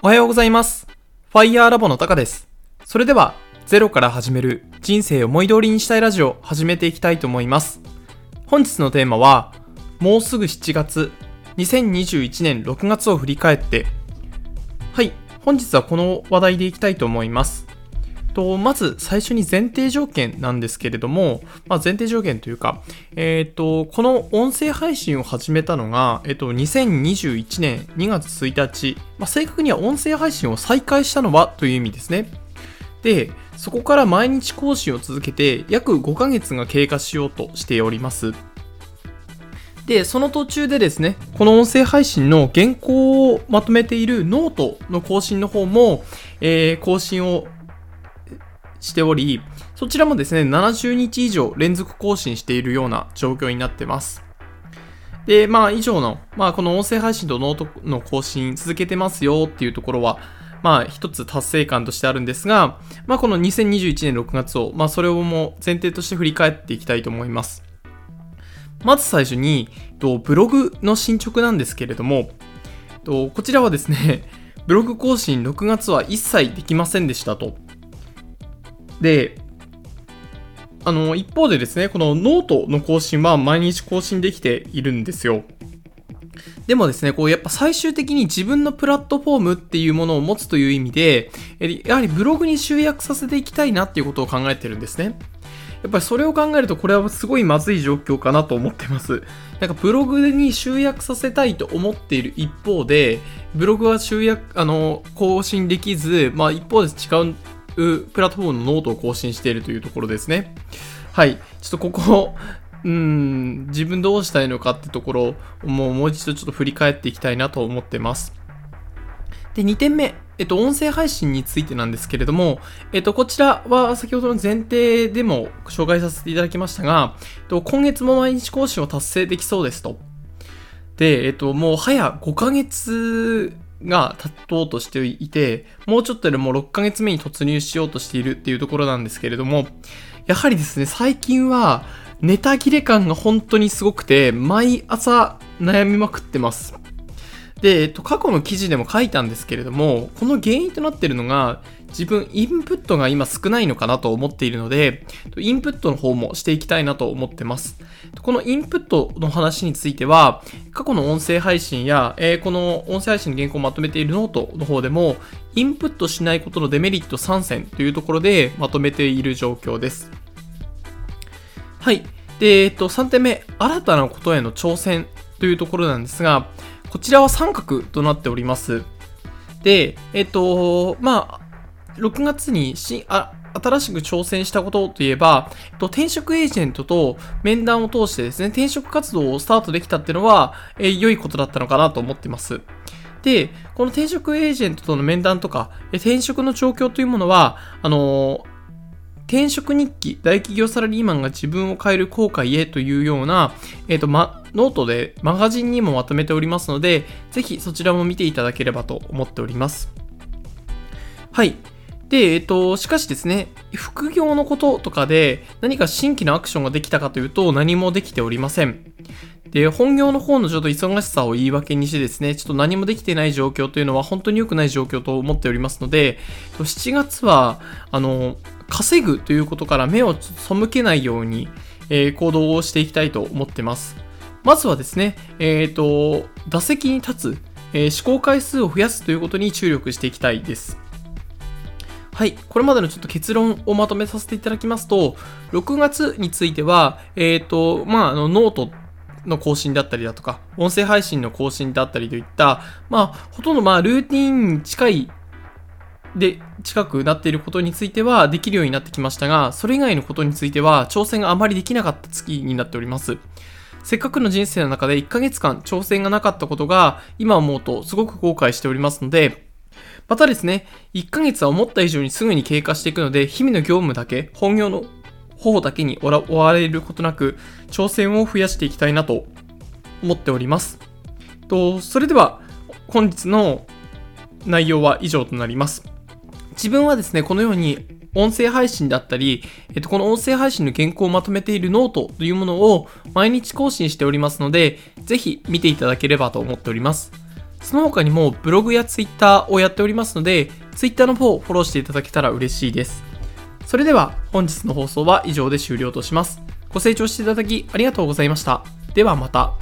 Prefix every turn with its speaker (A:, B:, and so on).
A: おはようございます。ファイヤーラボのタカです。それでは、ゼロから始める人生を思い通りにしたいラジオを始めていきたいと思います。本日のテーマは、もうすぐ7月、2021年6月を振り返って、はい、本日はこの話題でいきたいと思います。とまず最初に前提条件なんですけれども、まあ、前提条件というか、えっ、と、この音声配信を始めたのが、えっ、と、2021年2月1日、まあ、正確には音声配信を再開したのはという意味ですね。で、そこから毎日更新を続けて約5ヶ月が経過しようとしております。で、その途中でですね、この音声配信の原稿をまとめているノートの更新の方も、えー更新をしており、そちらもですね、70日以上連続更新しているような状況になってます。で、まあ以上の、まあこの音声配信とノートの更新続けてますよっていうところは、まあ一つ達成感としてあるんですが、まあこの2021年6月を、まあそれをもう前提として振り返っていきたいと思います。まず最初に、ブログの進捗なんですけれども、こちらはですね、ブログ更新6月は一切できませんでしたと。で、あの、一方でですね、このノートの更新は毎日更新できているんですよ。でもですね、こうやっぱ最終的に自分のプラットフォームっていうものを持つという意味で、やはりブログに集約させていきたいなっていうことを考えてるんですね。やっぱりそれを考えるとこれはすごいまずい状況かなと思ってます。なんかブログに集約させたいと思っている一方で、ブログは集約、あの、更新できず、まあ一方で違ううプラットフォームのノートを更新しているというところですね。はい。ちょっとここ、うん、自分どうしたいのかってところをもうもう一度ちょっと振り返っていきたいなと思ってます。で、2点目。えっと、音声配信についてなんですけれども、えっと、こちらは先ほどの前提でも紹介させていただきましたが、えっと、今月も毎日更新を達成できそうですと。で、えっと、もう早5ヶ月が立とうとしていて、もうちょっとでもう6ヶ月目に突入しようとしているっていうところなんですけれども、やはりですね、最近はネタ切れ感が本当にすごくて、毎朝悩みまくってます。で、えっと、過去の記事でも書いたんですけれども、この原因となっているのが、自分インプットが今少ないのかなと思っているので、インプットの方もしていきたいなと思ってます。このインプットの話については、過去の音声配信や、えーこの音声配信の原稿をまとめているノートの方でも、インプットしないことのデメリット3選というところでまとめている状況です。はい。で、えっと、3点目、新たなことへの挑戦というところなんですが、こちらは三角となっております。で、えっと、まあ、6月にしあ新しく挑戦したことといえば、えっと、転職エージェントと面談を通してですね、転職活動をスタートできたっていうのは、え良いことだったのかなと思ってます。で、この転職エージェントとの面談とか、転職の状況というものは、あのー転職日記、大企業サラリーマンが自分を変える航海へというような、えっ、と、ま、ノートでマガジンにもまとめておりますので、ぜひそちらも見ていただければと思っております。はい。で、えっ、と、しかしですね、副業のこととかで何か新規のアクションができたかというと何もできておりません。で、本業の方のちょっと忙しさを言い訳にしてですね、ちょっと何もできてない状況というのは本当に良くない状況と思っておりますので、7月は、あの、稼ぐということから目を背けないように、えー行動をしていきたいと思ってます。まずはですね、えっ、と、打席に立つ、えー試行回数を増やすということに注力していきたいです。はい。これまでのちょっと結論をまとめさせていただきますと、6月については、えっ、と、まあ、あの、ノートの更新だったりだとか、音声配信の更新だったりといった、まあ、ほとんどまあ、ルーティンに近いで、近くなっていることについてはできるようになってきましたが、それ以外のことについては挑戦があまりできなかった月になっております。せっかくの人生の中で1ヶ月間挑戦がなかったことが、今思うとすごく後悔しておりますので、またですね、1ヶ月は思った以上にすぐに経過していくので、日々の業務だけ、本業の方だけに追われることなく、挑戦を増やしていきたいなと思っております。と、それでは、本日の内容は以上となります。自分はですね、このように音声配信だったり、えっと、この音声配信の原稿をまとめているノートというものを毎日更新しておりますので、ぜひ見ていただければと思っております。その他にもブログやツイッターをやっておりますので、ツイッターの方をフォローしていただけたら嬉しいです。それでは本日の放送は以上で終了とします。ご清聴していただきありがとうございました。ではまた。